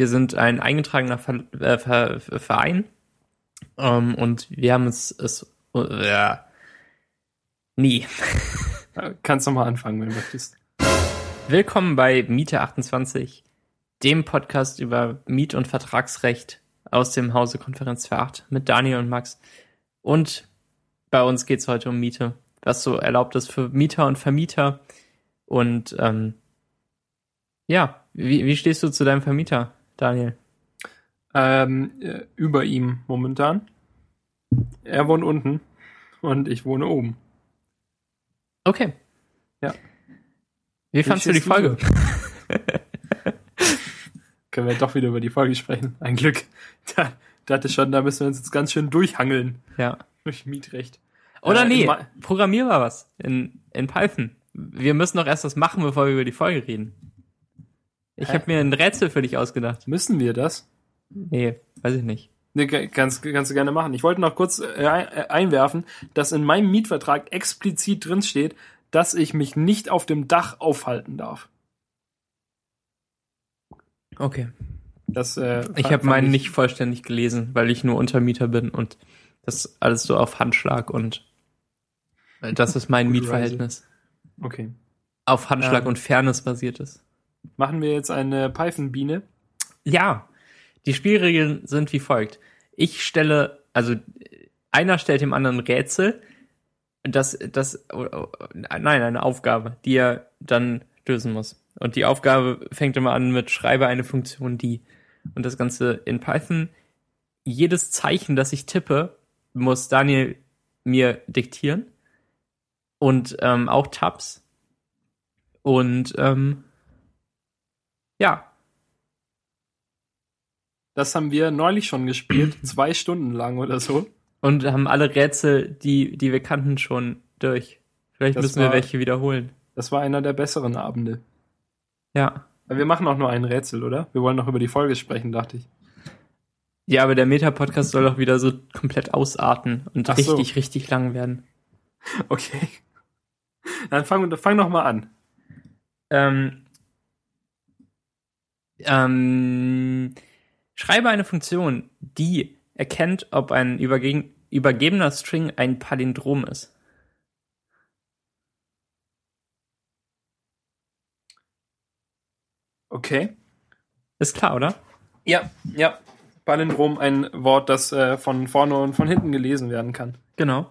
Wir sind ein eingetragener Ver äh, Ver Verein ähm, und wir haben es, es äh, nie. Kannst du mal anfangen, wenn du möchtest. Willkommen bei Miete 28, dem Podcast über Miet- und Vertragsrecht aus dem Hause Konferenz für 8 mit Daniel und Max. Und bei uns geht's heute um Miete, was so erlaubt ist für Mieter und Vermieter. Und ähm, ja, wie, wie stehst du zu deinem Vermieter, Daniel? Ähm, äh, über ihm momentan. Er wohnt unten und ich wohne oben. Okay. Ja. Wie fandst du die Folge? Können wir doch wieder über die Folge sprechen. Ein Glück. Da dachte schon, da müssen wir uns jetzt ganz schön durchhangeln. Ja. Durch Mietrecht. Oder Äh, nee, programmier mal was in, in Python. Wir müssen doch erst was machen, bevor wir über die Folge reden. Ich habe mir ein Rätsel für dich ausgedacht. Müssen wir das? Nee, weiß ich nicht. Nee, kannst, kannst du gerne machen. Ich wollte noch kurz äh, äh, einwerfen, dass in meinem Mietvertrag explizit drin steht, dass ich mich nicht auf dem Dach aufhalten darf. Okay. Das, äh, Ich habe meinen fand nicht vollständig gelesen, weil ich nur Untermieter bin und das alles so auf Handschlag und das ist mein Mietverhältnis. Okay. Auf Handschlag Ähm. und Fairness basiert ist. Machen wir jetzt eine Python-Biene? Ja, die Spielregeln sind wie folgt. Ich stelle, also einer stellt dem anderen Rätsel, das, das, oh, oh, nein, eine Aufgabe, die er dann lösen muss. Und die Aufgabe fängt immer an mit schreibe eine Funktion, die. Und das Ganze in Python. Jedes Zeichen, das ich tippe, muss Daniel mir diktieren. Und ähm, auch Tabs. Und ähm, ja, Das haben wir neulich schon gespielt, zwei Stunden lang oder so. Und haben alle Rätsel, die, die wir kannten, schon durch. Vielleicht Das müssen wir war- welche wiederholen. Das war einer der besseren Abende. Ja. Aber wir machen auch nur ein Rätsel, oder? Wir wollen noch über die Folge sprechen, dachte ich. Ja, aber der Meta-Podcast soll doch wieder so komplett ausarten und Ach so. richtig, richtig lang werden. Okay. Dann fang, fang noch mal an. Ähm, ähm, schreibe eine Funktion, die erkennt, ob ein übergebener String ein Palindrom ist. Okay. Ist klar, oder? Ja, ja. Palindrom, ein Wort, das äh, von vorne und von hinten gelesen werden kann. Genau.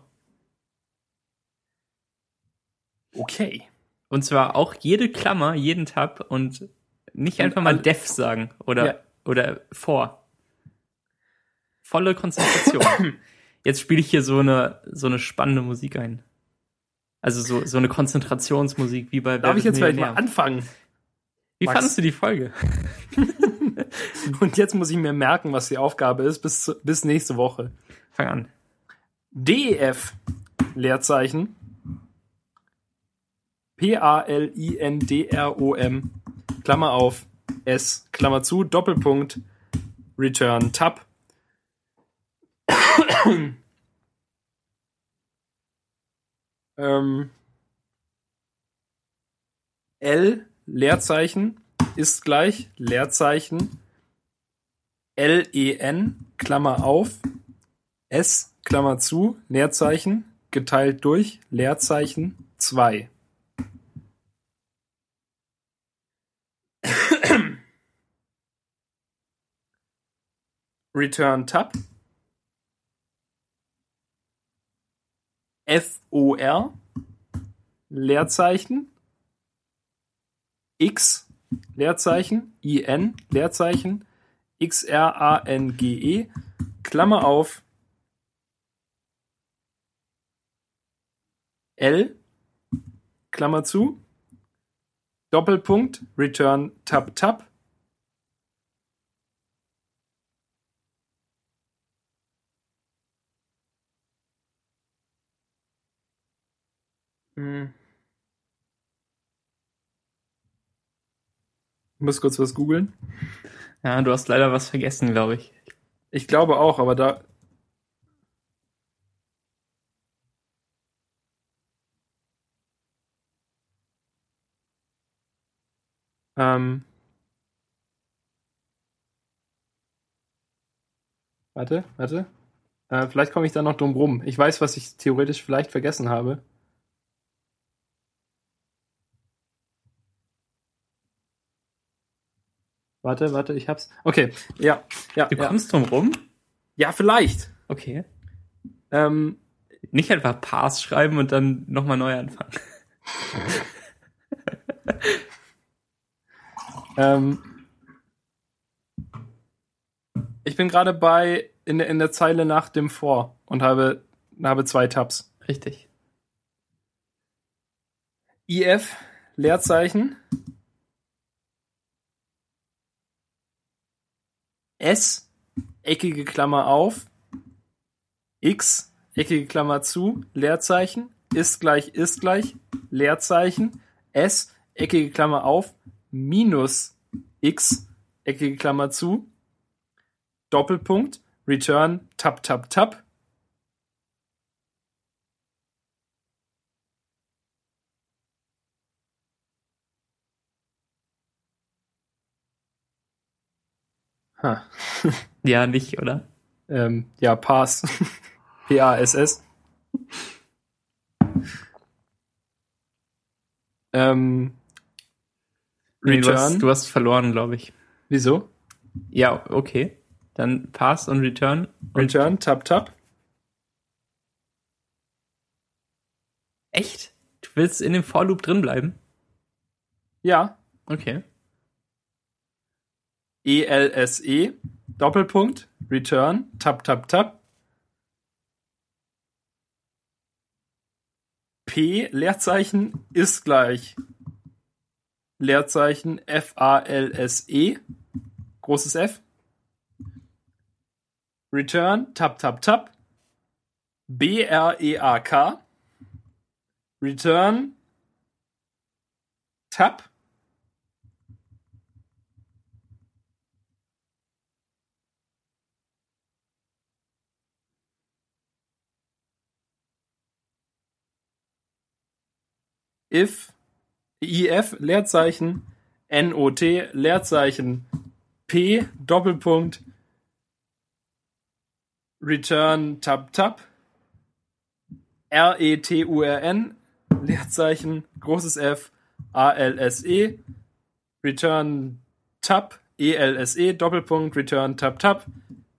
Okay. Und zwar auch jede Klammer, jeden Tab und nicht Und einfach mal all- def sagen oder, Ja. oder vor. Volle Konzentration. Jetzt spiele ich hier so eine, so eine spannende Musik ein. Also so, so eine Konzentrationsmusik wie bei Darf ich jetzt vielleicht mal anfangen? Wie Max? fandest du die Folge? Und jetzt muss ich mir merken, was die Aufgabe ist, bis, bis nächste Woche. Fang an. DEF, Leerzeichen. P-A-L-I-N-D-R-O-M, Klammer auf, S, Klammer zu, Doppelpunkt, Return, Tab. ähm, L, Leerzeichen, ist gleich, Leerzeichen, L-E-N, Klammer auf, S, Klammer zu, Leerzeichen, geteilt durch, Leerzeichen, 2. Return Tab. F-O-R, Leerzeichen, X, Leerzeichen, I-N, Leerzeichen, X-R-A-N-G-E, Klammer auf, L, Klammer zu, Doppelpunkt, Return Tab Tab. Hm. Ich muss kurz was googeln. Ja, du hast leider was vergessen, glaube ich. Ich glaube auch, aber da. Ähm. Warte, warte. Äh, vielleicht komme ich da noch drum rum. Ich weiß, was ich theoretisch vielleicht vergessen habe. Warte, warte, ich hab's. Okay, ja, ja. Du ja. kommst drum rum? ja, vielleicht. Okay. Ähm, Nicht einfach Pass schreiben und dann nochmal neu anfangen. ähm, ich bin gerade bei in der, in der Zeile nach dem vor und habe, habe zwei Tabs. Richtig. IF, Leerzeichen. S, eckige Klammer auf. X, eckige Klammer zu, Leerzeichen. Ist gleich, ist gleich, Leerzeichen. S, eckige Klammer auf. Minus X, eckige Klammer zu. Doppelpunkt. Return, Tab, Tab, Tab. Ha. Ja, nicht, oder? Ähm, ja, Pass. P-A-S-S. ähm, Nee, du, hast, Return. du hast verloren, glaube ich. Wieso? Ja, okay. Dann Pass und Return. Und Return, Tab, Tab. Echt? Du willst in dem For Loop drin bleiben? Ja. Okay. E-L-S-E. Doppelpunkt. Return, Tab, Tab, Tab. P, Leerzeichen, ist gleich. Leerzeichen, F-A-L-S-E. Großes F. Return, Tab, Tab, Tab. B-R-E-A-K. Return, Tab. If, if, Leerzeichen, not, Leerzeichen, p, Doppelpunkt, return, tab, tab, r-e-t-u-r-n, Leerzeichen, großes F, a-l-s-e, return, tab, e-l-s-e, Doppelpunkt, return, tab, tab,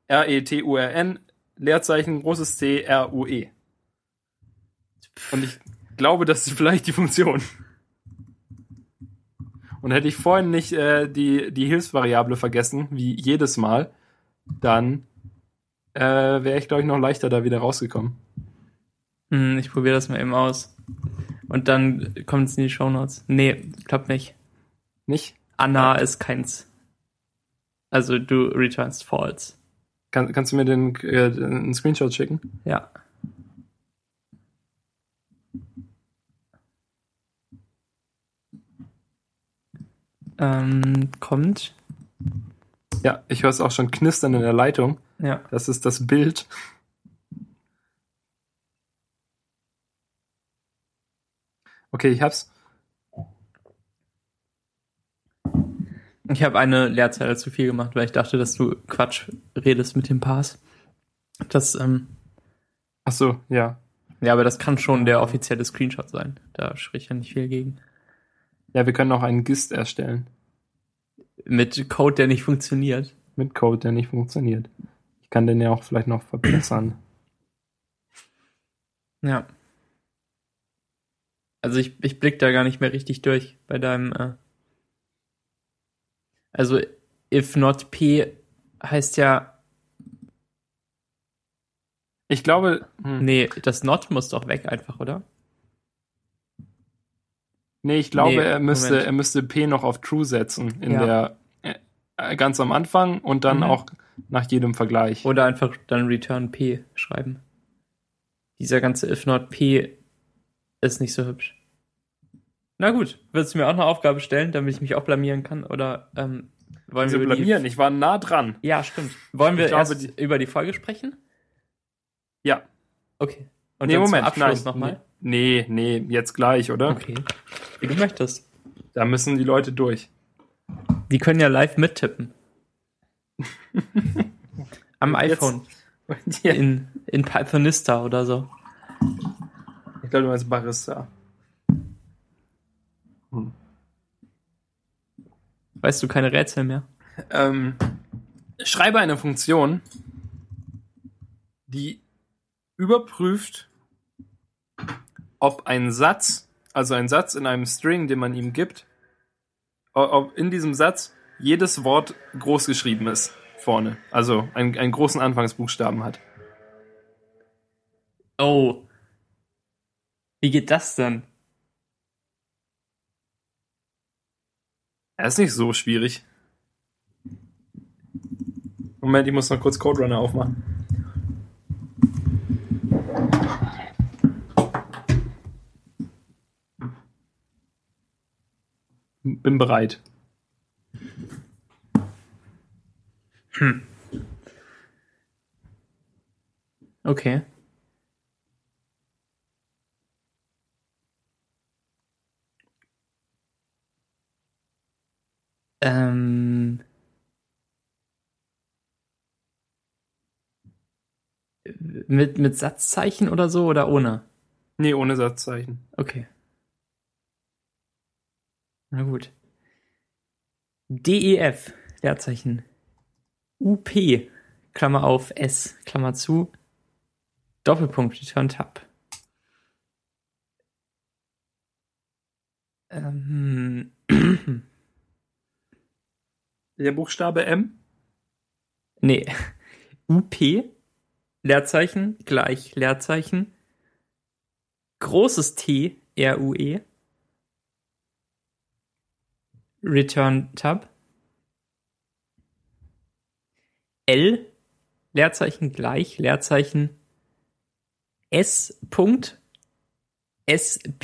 r-e-t-u-r-n, Leerzeichen, großes C, r-u-e. Und ich glaube, das ist vielleicht die Funktion. Und hätte ich vorhin nicht äh, die, die Hilfsvariable vergessen, wie jedes Mal, dann äh, wäre ich, glaube ich, noch leichter da wieder rausgekommen. Hm, ich probiere das mal eben aus. Und dann kommt es in die Shownotes. Nee, klappt nicht. Nicht? Anna ist keins. Also du returnst false. Kann, kannst du mir den äh, einen Screenshot schicken? Ja. Ähm, kommt. Ja, ich höre es auch schon knistern in der Leitung. Ja. Das ist das Bild. Okay, ich hab's. Ich habe eine Leerzeile zu viel gemacht, weil ich dachte, dass du Quatsch redest mit dem Pass. Das, ähm, Ach so, ja. ja, aber das kann schon der offizielle Screenshot sein. Da spricht ja nicht viel gegen. Ja, wir können auch einen GIST erstellen. Mit Code, der nicht funktioniert. Mit Code, der nicht funktioniert. Ich kann den ja auch vielleicht noch verbessern. Ja. Also ich, ich blick da gar nicht mehr richtig durch bei deinem. Äh also if not p heißt ja, Ich glaube, hm, nee, das not muss doch weg einfach, oder? Nee, ich glaube, Nee, er müsste, Moment. er müsste P noch auf True setzen in Ja. der äh, ganz am Anfang und dann Mhm. auch nach jedem Vergleich. Oder einfach dann return p schreiben. Dieser ganze if not p ist nicht so hübsch. Na gut, würdest du mir auch eine Aufgabe stellen, damit ich mich auch blamieren kann? Oder ähm, wollen Also wir die blamieren, ich war nah dran. Ja, stimmt. Wollen wir glaube, erst über die Folge sprechen? Ja. Okay. Und nee, Moment, nein. nochmal? Nee, nee, jetzt gleich, oder? Okay. Wie du möchtest. Da müssen die Leute durch. Die können ja live mittippen. Am iPhone. Ja, In, in Pythonista oder so. ich glaube, du meinst Barista. Weißt du keine Rätsel mehr? Ähm, schreibe eine Funktion, die überprüft, ob ein Satz, also ein Satz in einem String, den man ihm gibt, ob in diesem Satz jedes Wort groß geschrieben ist vorne. Also einen, einen großen Anfangsbuchstaben hat. Oh. Wie geht das denn? Das ist nicht so schwierig. Moment, ich muss noch kurz Code Runner aufmachen. Bin bereit. Okay. Ähm. Mit, mit Satzzeichen oder so oder ohne? Nee, ohne Satzzeichen. Okay. Na gut. DEF, Leerzeichen. UP, Klammer auf S, Klammer zu, Doppelpunkt, Return Tab. Ähm, Der Buchstabe M? nee. UP, Leerzeichen, gleich Leerzeichen, großes T, R-U-E, Return Tab, L, Leerzeichen gleich, Leerzeichen S. Punkt, S-P-L-I-T,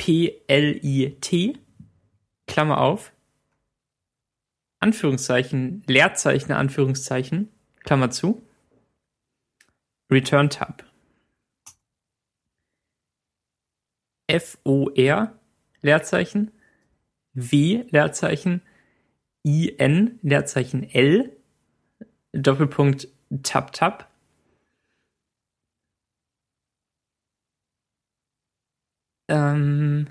Klammer auf, Anführungszeichen, Leerzeichen, Anführungszeichen, Klammer zu, Return Tab. F-O-R, Leerzeichen, W, Leerzeichen, I-N, Leerzeichen L, Doppelpunkt Tab Tab. Ähm.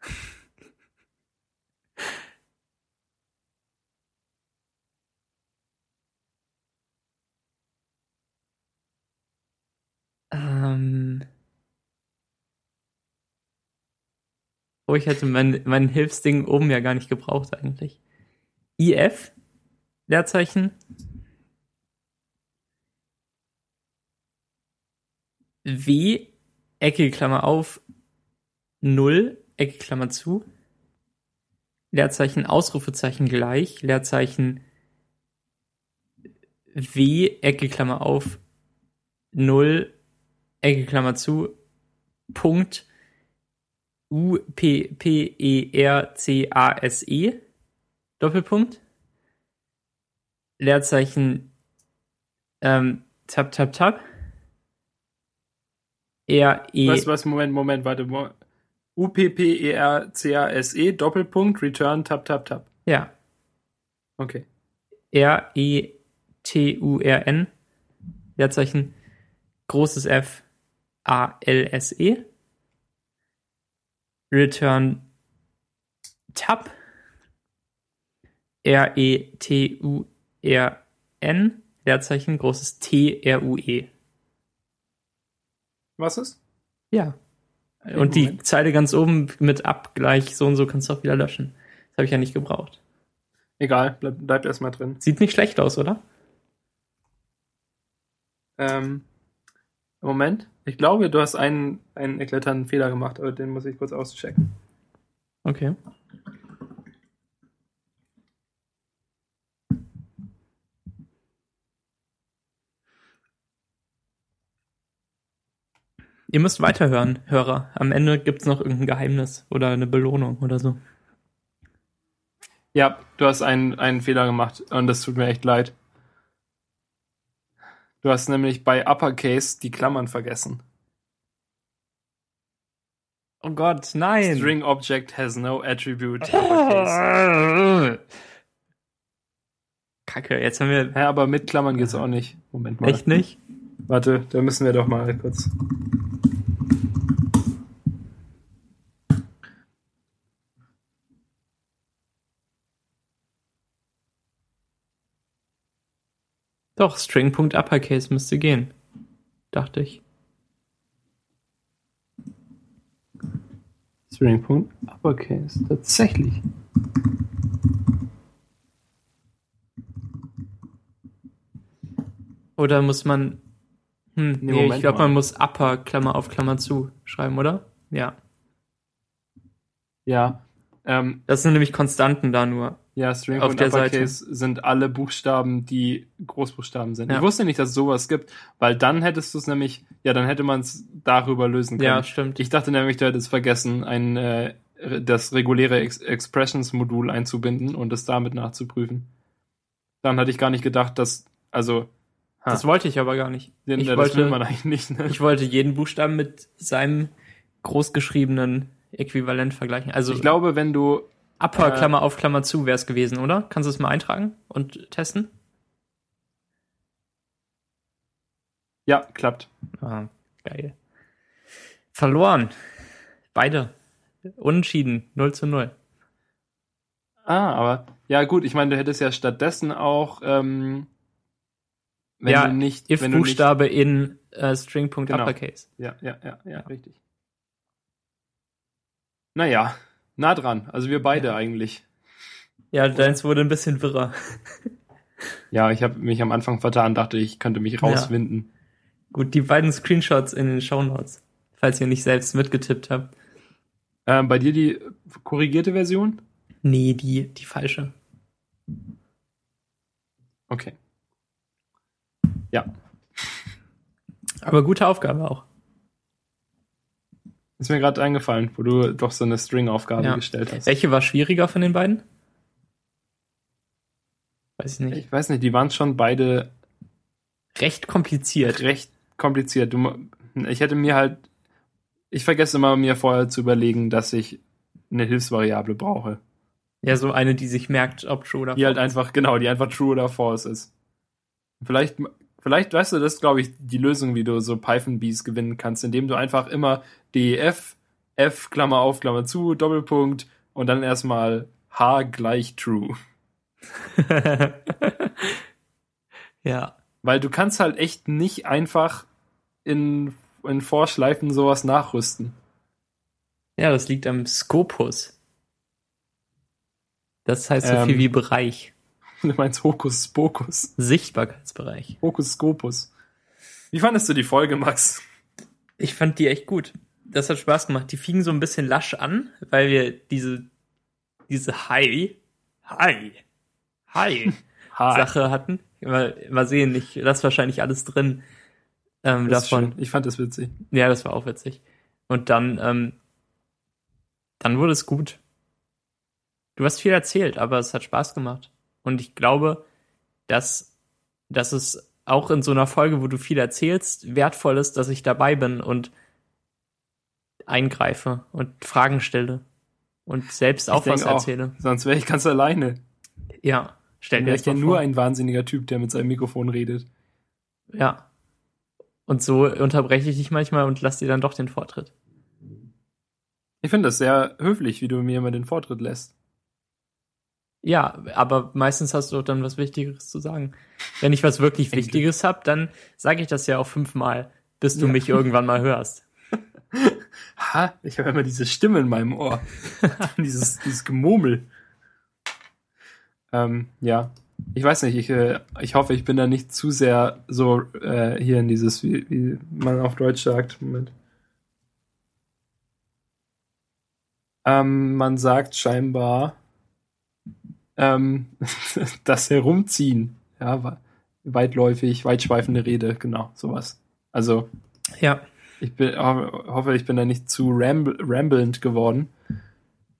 Ähm. Oh, ich hätte mein, mein Hilfsding oben ja gar nicht gebraucht eigentlich. IF, Leerzeichen. W, Ecke, Klammer auf, 0, Ecke, Klammer zu. Leerzeichen, Ausrufezeichen gleich, Leerzeichen W, Ecke, Klammer auf, 0, Ecke, Klammer zu, Punkt, U, P, P, E, R, C, A, S, E, Doppelpunkt, Leerzeichen, ähm, Tab, Tab, Tab, R, E, Was, was, Moment, Moment, warte. U-P-P-E-R-C-A-S-E, Doppelpunkt, Return, Tab, Tab, Tab. ja, Okay. R, E, T, U, R, N, Leerzeichen, großes F, A, L, S, E, Return, Tab, R, E, T, U, R, N, Leerzeichen, großes T, R, U, E. Was ist? Ja. Und die Moment. Zeile ganz oben mit Abgleich, so und so kannst du auch wieder löschen. Das habe ich ja nicht gebraucht. Egal, bleib, bleibt erstmal drin. Sieht nicht schlecht aus, oder? Ähm, Moment. Ich glaube, du hast einen, einen eklatanten Fehler gemacht, aber den muss ich kurz auschecken. Okay. Ihr müsst weiterhören, Hörer. Am Ende gibt's noch irgendein Geheimnis oder eine Belohnung oder so. Ja, du hast einen, einen Fehler gemacht und das tut mir echt leid. Du hast nämlich bei Uppercase die Klammern vergessen. Oh Gott, nein! String Object has no attribute. Uppercase. Kacke, jetzt haben wir. Ja, aber mit Klammern geht's auch nicht. Moment mal. Echt nicht? Warte, da müssen wir doch mal kurz. Doch, String.uppercase müsste gehen. Dachte ich. String. Uppercase. Tatsächlich. Oder muss man. Hm, nee, Moment ich glaube, man muss Upper, Klammer auf, Klammer zu schreiben, oder? Ja. Ja. Ähm, Das sind nämlich Konstanten da nur. Ja, String Auf und der Uppercase sind alle Buchstaben, die Großbuchstaben sind. Ja. Ich wusste nicht, dass es sowas gibt, weil dann hättest du es nämlich, ja, dann hätte man es darüber lösen können. Ja, stimmt. Ich dachte nämlich, du hättest vergessen, ein, äh, das reguläre Ex Expressions-Modul einzubinden und es damit nachzuprüfen. Dann hatte ich gar nicht gedacht, dass, also, ha, Das wollte ich aber gar nicht. den, ich das wollte- will man eigentlich nicht. Ne? Ich wollte jeden Buchstaben mit seinem großgeschriebenen Äquivalent vergleichen. Also Ich glaube, wenn du, Upper, äh, Klammer auf, Klammer zu wäre es gewesen, oder? Kannst du es mal eintragen und testen? ja, klappt. Ah, geil. Verloren. Beide. Unentschieden. 0 zu 0. Ah, aber, ja gut, ich meine, du hättest ja stattdessen auch, ähm, wenn Ja, du nicht, wenn du nicht, If-Buchstabe in äh, String.uppercase. Genau. Ja, ja, ja, ja, richtig. Naja, nah dran. Also wir beide eigentlich. Ja, deins wurde ein bisschen wirrer. Ja, ich habe mich am Anfang vertan, dachte ich könnte mich rauswinden. Gut, die beiden Screenshots in den Shownotes. Falls ihr nicht selbst mitgetippt habt. Ähm, bei dir die korrigierte Version? Nee, die, die falsche. Okay. Ja, Aber gute Aufgabe auch. Ist mir gerade eingefallen, wo du doch so eine String-Aufgabe Ja. gestellt hast. Welche war schwieriger von den beiden? Weiß ich nicht. Ich weiß nicht, die waren schon beide Recht kompliziert. recht kompliziert. Du, ich hätte mir halt, ich vergesse immer mir vorher zu überlegen, dass ich eine Hilfsvariable brauche. Ja, so eine, die sich merkt, ob true oder Die halt false. einfach, genau, die einfach true oder false ist. Vielleicht, vielleicht weißt du, das ist, glaube ich, die Lösung, wie du so Python-Bees gewinnen kannst, indem du einfach immer DEF, F, Klammer auf, Klammer zu, Doppelpunkt und dann erstmal H gleich true. ja. Weil du kannst halt echt nicht einfach in, in Vorschleifen sowas nachrüsten. Ja, das liegt am Scopus. Das heißt so Ähm. viel wie Bereich. Du meinst Hokus Pokus. Sichtbarkeitsbereich. Hokus Scopus. Wie fandest du die Folge, Max? Ich fand die echt gut. Das hat Spaß gemacht. Die fingen so ein bisschen lasch an, weil wir diese, diese Hi, Hi, Hi Ha, Sache hatten. Mal, mal sehen, ich lasse wahrscheinlich alles drin ähm, davon. schön. Ich fand das witzig. Ja, das war auch witzig. Und dann, ähm, dann wurde es gut. Du hast viel erzählt, aber es hat Spaß gemacht. Und ich glaube, dass, dass es auch in so einer Folge, wo du viel erzählst, wertvoll ist, dass ich dabei bin und eingreife und Fragen stelle und selbst auch was denke auch. erzähle. Sonst wäre ich ganz alleine. Ja, stell dir das ich ja mal nur vor. ein wahnsinniger Typ, der mit seinem Mikrofon redet. Ja. Und so unterbreche ich dich manchmal und lass dir dann doch den Vortritt. Ich finde das sehr höflich, wie du mir immer den Vortritt lässt. Ja, aber meistens hast du dann was Wichtigeres zu sagen. Wenn ich was wirklich Wichtiges hab, dann sage ich das ja auch fünfmal, bis du Ja. mich irgendwann mal hörst. Ha, ich höre immer diese Stimme in meinem Ohr. dieses, dieses Gemurmel. Ähm, ja. Ich weiß nicht, ich, äh, ich hoffe, ich bin da nicht zu sehr so äh, hier in dieses, wie, wie man auf Deutsch sagt. Moment. Ähm, man sagt scheinbar ähm, das Herumziehen. Ja, weitläufig, weitschweifende Rede, genau, sowas. Also, Ja, ich bin, ho- hoffe, ich bin da nicht zu ramble, rambelnd geworden.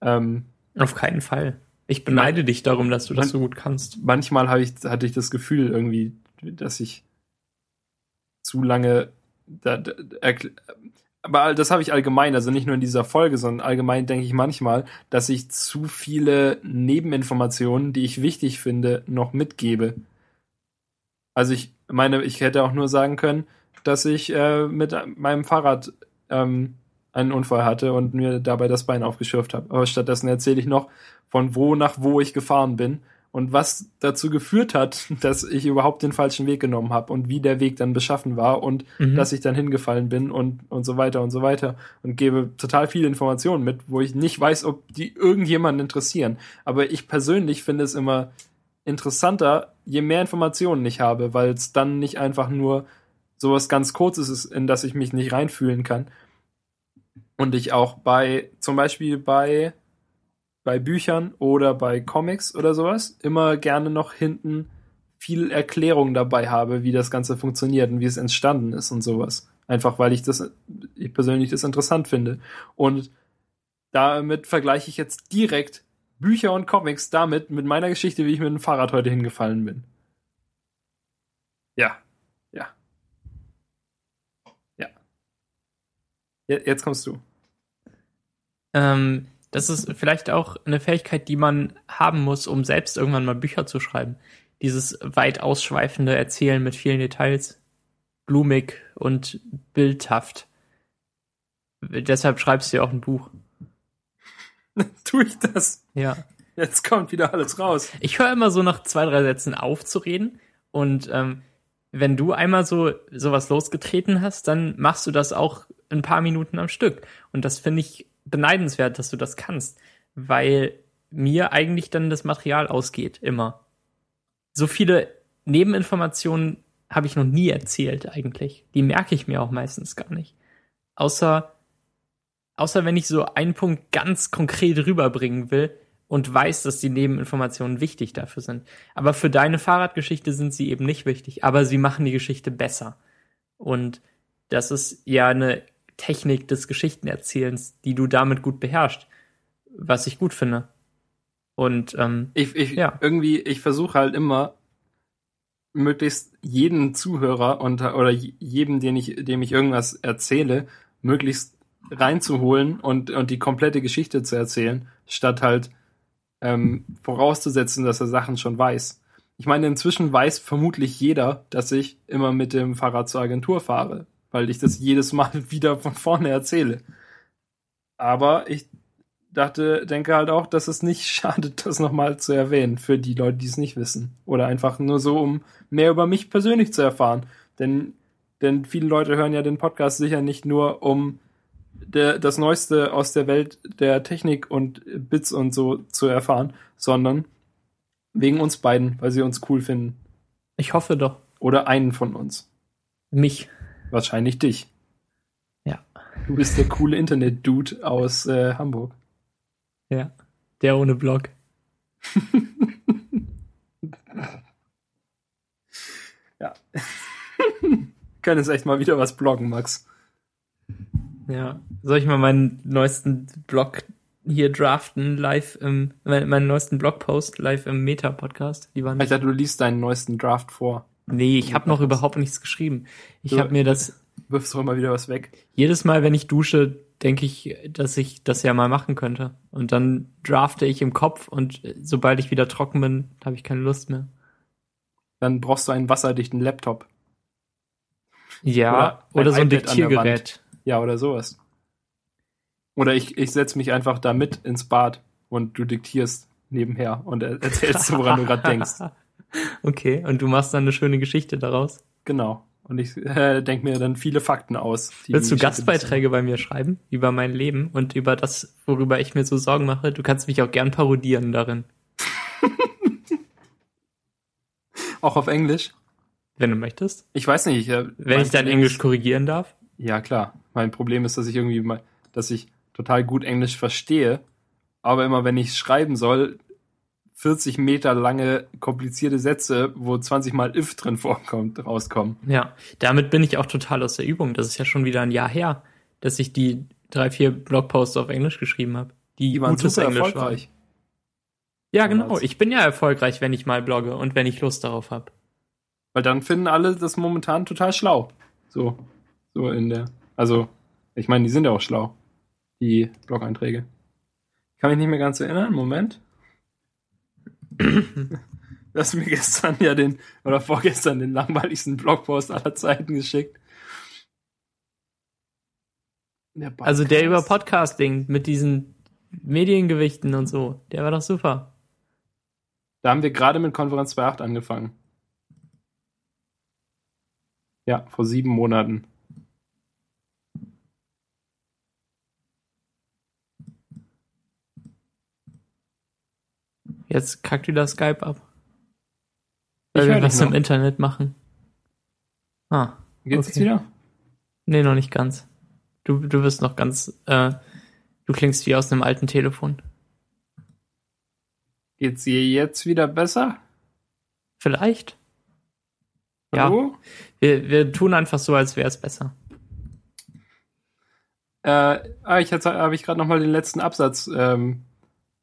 Ähm, auf keinen Fall. Ich beneide dich darum, dass du das so gut kannst. manchmal habe ich, hatte ich das Gefühl irgendwie, dass ich zu lange, da, da, aber das habe ich allgemein, also nicht nur in dieser Folge, sondern allgemein denke ich manchmal, dass ich zu viele Nebeninformationen, die ich wichtig finde, noch mitgebe. Also ich meine, ich hätte auch nur sagen können, dass ich äh, mit meinem Fahrrad ähm, einen Unfall hatte und mir dabei das Bein aufgeschürft habe. Aber stattdessen erzähle ich noch, von wo nach wo ich gefahren bin und was dazu geführt hat, dass ich überhaupt den falschen Weg genommen habe und wie der Weg dann beschaffen war und mhm. dass ich dann hingefallen bin und, und so weiter und so weiter und gebe total viele Informationen mit, wo ich nicht weiß, ob die irgendjemanden interessieren. Aber ich persönlich finde es immer interessanter, je mehr Informationen ich habe, weil es dann nicht einfach nur sowas ganz Kurzes ist, in das ich mich nicht reinfühlen kann. Und ich auch bei, zum Beispiel bei bei Büchern oder bei Comics oder sowas immer gerne noch hinten viel Erklärung dabei habe, wie das Ganze funktioniert und wie es entstanden ist und sowas. Einfach weil ich das, ich persönlich das interessant finde. Und damit vergleiche ich jetzt direkt Bücher und Comics damit mit meiner Geschichte, wie ich mit dem Fahrrad heute hingefallen bin. Ja. Ja. Ja. Jetzt kommst du. Ähm, das ist vielleicht auch eine Fähigkeit, die man haben muss, um selbst irgendwann mal Bücher zu schreiben. Dieses weit ausschweifende Erzählen mit vielen Details. Blumig und bildhaft. Deshalb schreibst du ja auch ein Buch. tu ich das? Ja. Jetzt kommt wieder alles raus. Ich höre immer so nach zwei, drei Sätzen auf zu reden und ähm, wenn du einmal so sowas losgetreten hast, dann machst du das auch ein paar Minuten am Stück. Und das finde ich beneidenswert, dass du das kannst, weil mir eigentlich dann das Material ausgeht, immer. So viele Nebeninformationen habe ich noch nie erzählt eigentlich. Die merke ich mir auch meistens gar nicht. Außer, außer wenn ich so einen Punkt ganz konkret rüberbringen will und weiß, dass die Nebeninformationen wichtig dafür sind. Aber für deine Fahrradgeschichte sind sie eben nicht wichtig, aber sie machen die Geschichte besser. Und das ist ja eine Technik des Geschichtenerzählens, die du damit gut beherrschst, was ich gut finde. Und ähm, ich, ich ja. irgendwie, ich versuche halt immer möglichst jeden Zuhörer und oder jedem, den ich, dem ich irgendwas erzähle, möglichst reinzuholen und und die komplette Geschichte zu erzählen, statt halt ähm, vorauszusetzen, dass er Sachen schon weiß. Ich meine, inzwischen weiß vermutlich jeder, dass ich immer mit dem Fahrrad zur Agentur fahre weil ich das jedes Mal wieder von vorne erzähle. Aber ich dachte, denke halt auch, dass es nicht schadet, das nochmal zu erwähnen für die Leute, die es nicht wissen. Oder einfach nur so, um mehr über mich persönlich zu erfahren. Denn, denn viele Leute hören ja den Podcast sicher nicht nur, um der, das Neueste aus der Welt der Technik und Bits und so zu erfahren, sondern wegen uns beiden, weil sie uns cool finden. Ich hoffe doch. Oder einen von uns. Mich. Wahrscheinlich dich. Ja. Du bist der coole Internet-Dude aus äh, Hamburg. Ja. Der ohne Blog. ja. Können jetzt echt mal wieder was bloggen, Max. Ja. Soll ich mal meinen neuesten Blog hier draften, live im, meinen, meinen neuesten Blogpost live im Meta-Podcast? Ich dachte, du liest deinen neuesten Draft vor. Nee, ich habe noch überhaupt nichts geschrieben. Ich habe mir das. Wirfst du immer wieder was weg? Jedes Mal, wenn ich dusche, denke ich, dass ich das ja mal machen könnte. Und dann drafte ich im Kopf und sobald ich wieder trocken bin, habe ich keine Lust mehr. Dann brauchst du einen wasserdichten Laptop. Ja, oder, oder so ein Diktiergerät. Ja, oder sowas. Oder ich, ich setze mich einfach da mit ins Bad und du diktierst nebenher und erzählst, woran du gerade denkst. Okay, und du machst dann eine schöne Geschichte daraus. Genau. Und ich äh, denke mir dann viele Fakten aus. Willst du Gastbeiträge bei mir schreiben über mein Leben und über das, worüber ich mir so Sorgen mache? Du kannst mich auch gern parodieren darin. auch auf Englisch? Wenn du möchtest. Ich weiß nicht. Ich, äh, Wenn ich dein Englisch korrigieren darf? Ja, klar. Mein Problem ist, dass ich irgendwie mal, dass ich total gut Englisch verstehe, aber immer wenn ich schreiben soll, 40 Meter lange komplizierte Sätze, wo 20 Mal if drin vorkommt, rauskommen. Ja, damit bin ich auch total aus der Übung. Das ist ja schon wieder ein Jahr her, dass ich die drei, vier Blogposts auf Englisch geschrieben habe. Die, die waren super Englisch erfolgreich. Waren. Ja, genau. Ich bin ja erfolgreich, wenn ich mal blogge und wenn ich Lust darauf habe. Weil dann finden alle das momentan total schlau. So, so in der, also Ich meine, die sind ja auch schlau, die Blog-Einträge. Ich kann mich nicht mehr ganz erinnern. Moment. du hast mir gestern ja den, oder vorgestern den langweiligsten Blogpost aller Zeiten geschickt. Der also der über Podcasting mit diesen Mediengewichten und so, der war doch super. Da haben wir gerade mit Konferenz 2.8 angefangen. Ja, vor sieben Monaten. Jetzt kackt wieder Skype ab. Weil wir was im Internet machen. Ah. Geht's okay. jetzt wieder? Nee, noch nicht ganz. Du, du bist noch ganz, äh, du klingst wie aus einem alten Telefon. Geht's dir jetzt wieder besser? Vielleicht. Hallo? Ja. Wir, wir tun einfach so, als wäre es besser. Äh, ah, ich habe ich gerade noch mal den letzten Absatz ähm,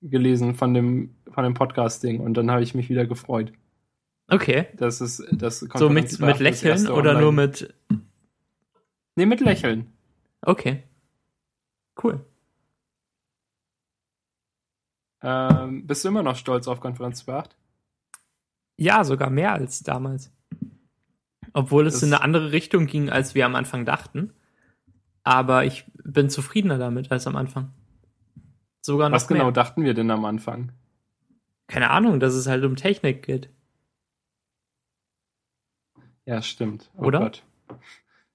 gelesen von dem von dem Podcast-Ding und dann habe ich mich wieder gefreut. Okay. Das ist das So mit, mit Lächeln oder online. nur mit Nee, mit Lächeln. Okay. Cool. Ähm, bist du immer noch stolz auf Konferenz 2.8? Ja, sogar mehr als damals. Obwohl es das in eine andere Richtung ging, als wir am Anfang dachten. Aber ich bin zufriedener damit als am Anfang. Sogar noch Was genau mehr. dachten wir denn am Anfang? Keine Ahnung, dass es halt um Technik geht. Ja, stimmt. Oh Oder? Gott.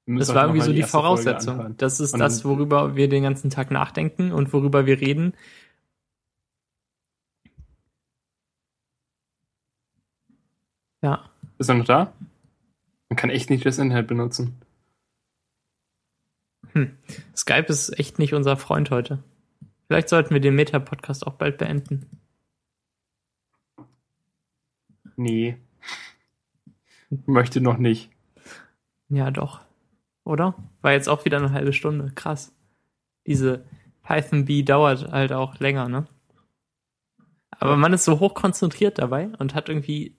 Das war irgendwie so die, die Voraussetzung. Das ist das, worüber wir den ganzen Tag nachdenken und worüber wir reden. Ja. Ist er noch da? Man kann echt nicht das Internet benutzen. Hm. Skype ist echt nicht unser Freund heute. Vielleicht sollten wir den Meta-Podcast auch bald beenden. Nee. Möchte noch nicht. Ja, doch oder? War jetzt auch wieder eine halbe Stunde. Krass. Diese Python B dauert halt auch länger, ne? Aber man ist so hoch konzentriert dabei und hat irgendwie.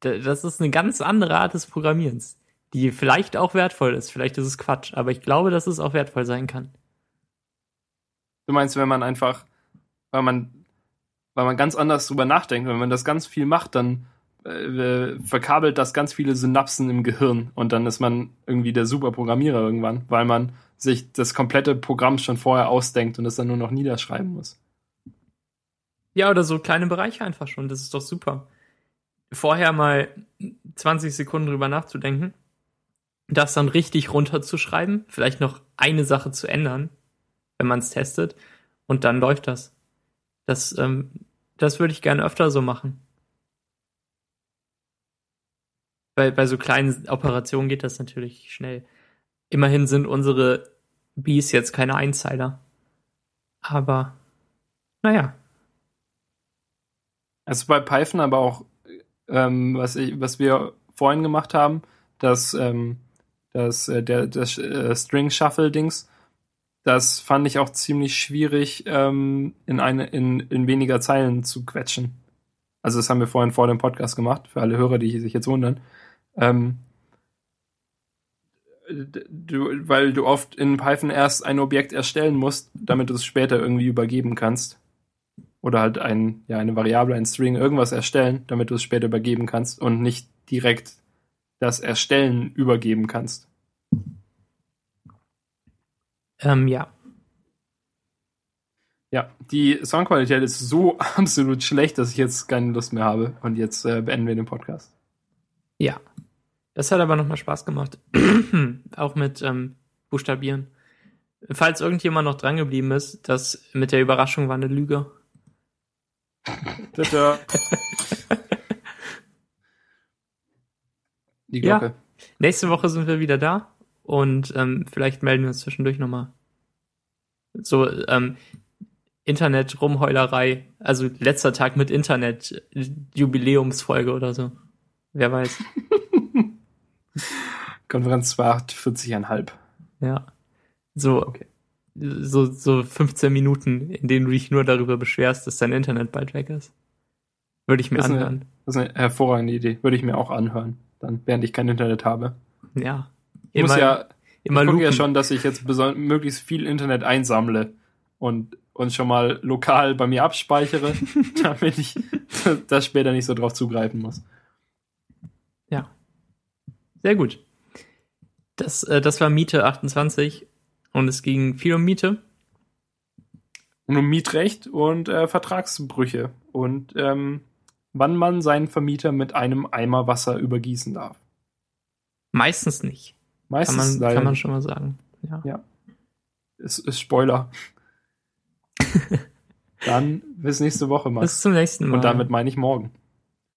Das ist eine ganz andere Art des Programmierens, die vielleicht auch wertvoll ist. Vielleicht ist es Quatsch, aber ich glaube, dass es auch wertvoll sein kann. Du meinst, wenn man einfach, weil man, weil man ganz anders drüber nachdenkt, wenn man das ganz viel macht, dann äh, verkabelt das ganz viele Synapsen im Gehirn und dann ist man irgendwie der super Programmierer irgendwann, weil man sich das komplette Programm schon vorher ausdenkt und es dann nur noch niederschreiben muss. Ja, oder so kleine Bereiche einfach schon, das ist doch super. Vorher mal 20 Sekunden drüber nachzudenken, das dann richtig runterzuschreiben, vielleicht noch eine Sache zu ändern, wenn man es testet, und dann läuft das. Das, ähm, das würde ich gerne öfter so machen bei, bei so kleinen Operationen geht das natürlich schnell. Immerhin sind unsere Bees jetzt keine Einzeiler. Aber, naja. Also bei Python aber auch, ähm, was, ich, was wir vorhin gemacht haben, dass ähm, das, äh, der, das äh, String Shuffle Dings, das fand ich auch ziemlich schwierig ähm, in, eine, in, in weniger Zeilen zu quetschen. Also das haben wir vorhin vor dem Podcast gemacht, für alle Hörer, die sich jetzt wundern. Ähm, du, weil du oft in Python erst ein Objekt erstellen musst, damit du es später irgendwie übergeben kannst. Oder halt ein, ja, eine Variable, ein String, irgendwas erstellen, damit du es später übergeben kannst und nicht direkt das Erstellen übergeben kannst. Ähm, ja. Ja, die Soundqualität ist so absolut schlecht, dass ich jetzt keine Lust mehr habe. Und jetzt äh, beenden wir den Podcast. Ja. Das hat aber nochmal Spaß gemacht. auch mit ähm, Buchstabieren. Falls irgendjemand noch drangeblieben ist, das mit der Überraschung war eine Lüge. Tada. Die Glocke. Ja, nächste Woche sind wir wieder da und ähm, vielleicht melden wir uns zwischendurch nochmal. So, ähm, Internet-Rumheulerei, also letzter Tag mit Internet, Jubiläumsfolge oder so. Wer weiß. Konferenz 248,5. Ja. So, okay. so, so 15 Minuten, in denen du dich nur darüber beschwerst, dass dein Internet bald weg ist. Würde ich mir das anhören. Eine, das ist eine hervorragende Idee. Würde ich mir auch anhören, dann, während ich kein Internet habe. Ja. Ich muss ja, immer Ich gucke ja schon, dass ich jetzt möglichst viel Internet einsammle und, und schon mal lokal bei mir abspeichere, damit ich da später nicht so drauf zugreifen muss. Sehr gut. Das, äh, das war Miete 28 und es ging viel um Miete. Und um Mietrecht und äh, Vertragsbrüche und ähm, wann man seinen Vermieter mit einem Eimer Wasser übergießen darf. Meistens nicht. Kann Meistens man, kann man schon mal sagen. Ja. ist, ist Spoiler. Dann bis nächste Woche mal. Bis zum nächsten Mal. Und damit meine ich morgen.